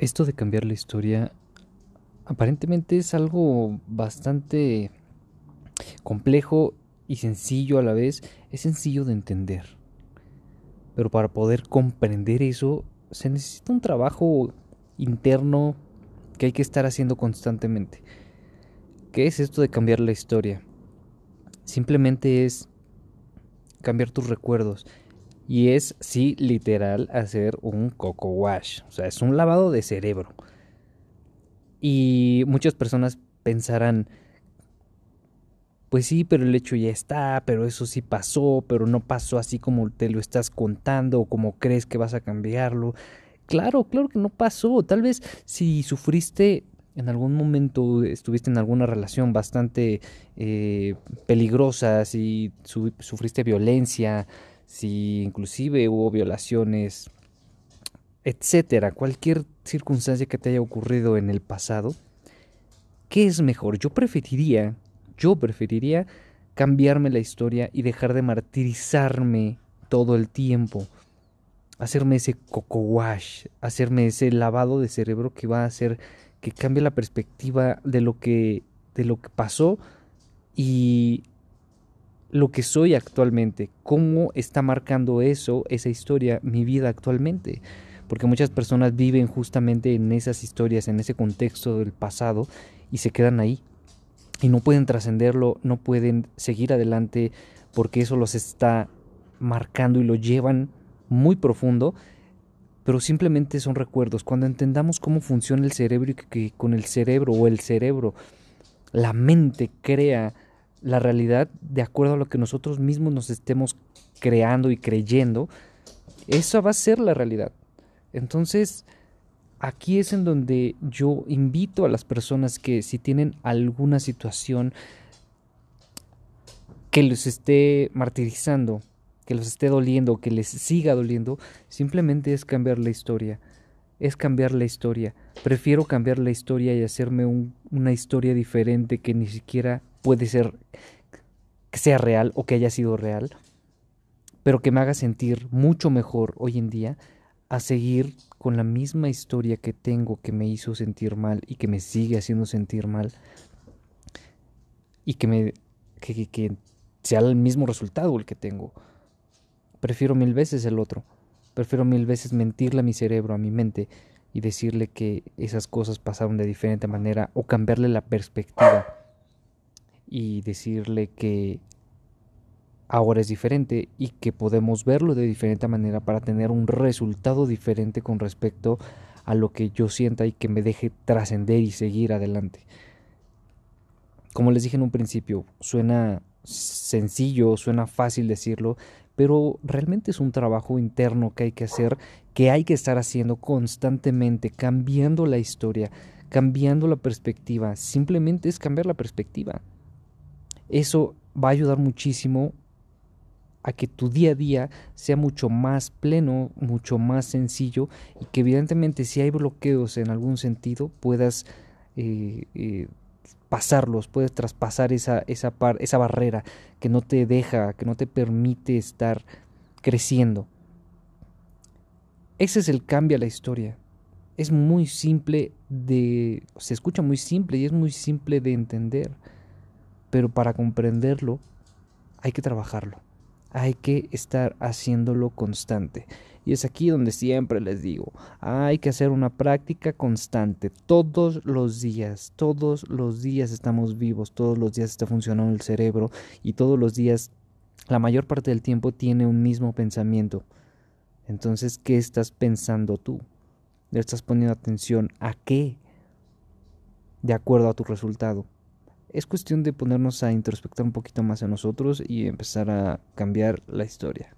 esto de cambiar la historia aparentemente es algo bastante complejo y sencillo a la vez. Es sencillo de entender. Pero para poder comprender eso se necesita un trabajo interno que hay que estar haciendo constantemente. ¿Qué es esto de cambiar la historia? Simplemente es cambiar tus recuerdos. Y es, sí, literal, hacer un coco wash. O sea, es un lavado de cerebro. Y muchas personas pensarán, pues sí, pero el hecho ya está, pero eso sí pasó, pero no pasó así como te lo estás contando o como crees que vas a cambiarlo. Claro, claro que no pasó. Tal vez si sufriste en algún momento, estuviste en alguna relación bastante eh, peligrosa, si sufriste violencia, si inclusive hubo violaciones, etcétera, cualquier circunstancia que te haya ocurrido en el pasado, ¿qué es mejor? Yo preferiría, yo preferiría cambiarme la historia y dejar de martirizarme todo el tiempo. Hacerme ese coco wash, hacerme ese lavado de cerebro que va a hacer que cambie la perspectiva de lo que de lo que pasó y lo que soy actualmente, cómo está marcando eso, esa historia, mi vida actualmente. Porque muchas personas viven justamente en esas historias, en ese contexto del pasado y se quedan ahí. Y no pueden trascenderlo, no pueden seguir adelante porque eso los está marcando y lo llevan muy profundo, pero simplemente son recuerdos. Cuando entendamos cómo funciona el cerebro y que, con el cerebro o el cerebro, la mente crea la realidad de acuerdo a lo que nosotros mismos nos estemos creando y creyendo, esa va a ser la realidad. Entonces, aquí es en donde yo invito a las personas que si tienen alguna situación que los esté martirizando, que los esté doliendo, que les siga doliendo, simplemente es cambiar la historia. Es cambiar la historia. Prefiero cambiar la historia y hacerme una historia diferente que ni siquiera puede ser que sea real o que haya sido real, pero que me haga sentir mucho mejor hoy en día a seguir con la misma historia que tengo que me hizo sentir mal y que me sigue haciendo sentir mal y que me que, que sea el mismo resultado el que tengo. Prefiero mil veces el otro. Prefiero mil veces mentirle a mi cerebro, a mi mente y decirle que esas cosas pasaron de diferente manera o cambiarle la perspectiva y decirle que ahora es diferente y que podemos verlo de diferente manera para tener un resultado diferente con respecto a lo que yo sienta y que me deje trascender y seguir adelante. Como les dije en un principio, suena sencillo, suena fácil decirlo, pero realmente es un trabajo interno que hay que hacer, que hay que estar haciendo constantemente, cambiando la historia, cambiando la perspectiva. Simplemente es cambiar la perspectiva. Eso va a ayudar muchísimo a que tu día a día sea mucho más pleno, mucho más sencillo y que evidentemente si hay bloqueos en algún sentido puedas eh, eh, pasarlos, puedes traspasar esa, esa, esa barrera que no te deja, que no te permite estar creciendo. Ese es el cambio a la historia. Es muy simple de... se escucha muy simple y es muy simple de entender pero para comprenderlo hay que trabajarlo, hay que estar haciéndolo constante. Y es aquí donde siempre les digo, hay que hacer una práctica constante, todos los días, todos los días estamos vivos, todos los días está funcionando el cerebro y todos los días, la mayor parte del tiempo tiene un mismo pensamiento. Entonces, ¿qué estás pensando tú? ¿Le estás poniendo atención a qué? De acuerdo a tu resultado es cuestión de ponernos a introspectar un poquito más a nosotros y empezar a cambiar la historia.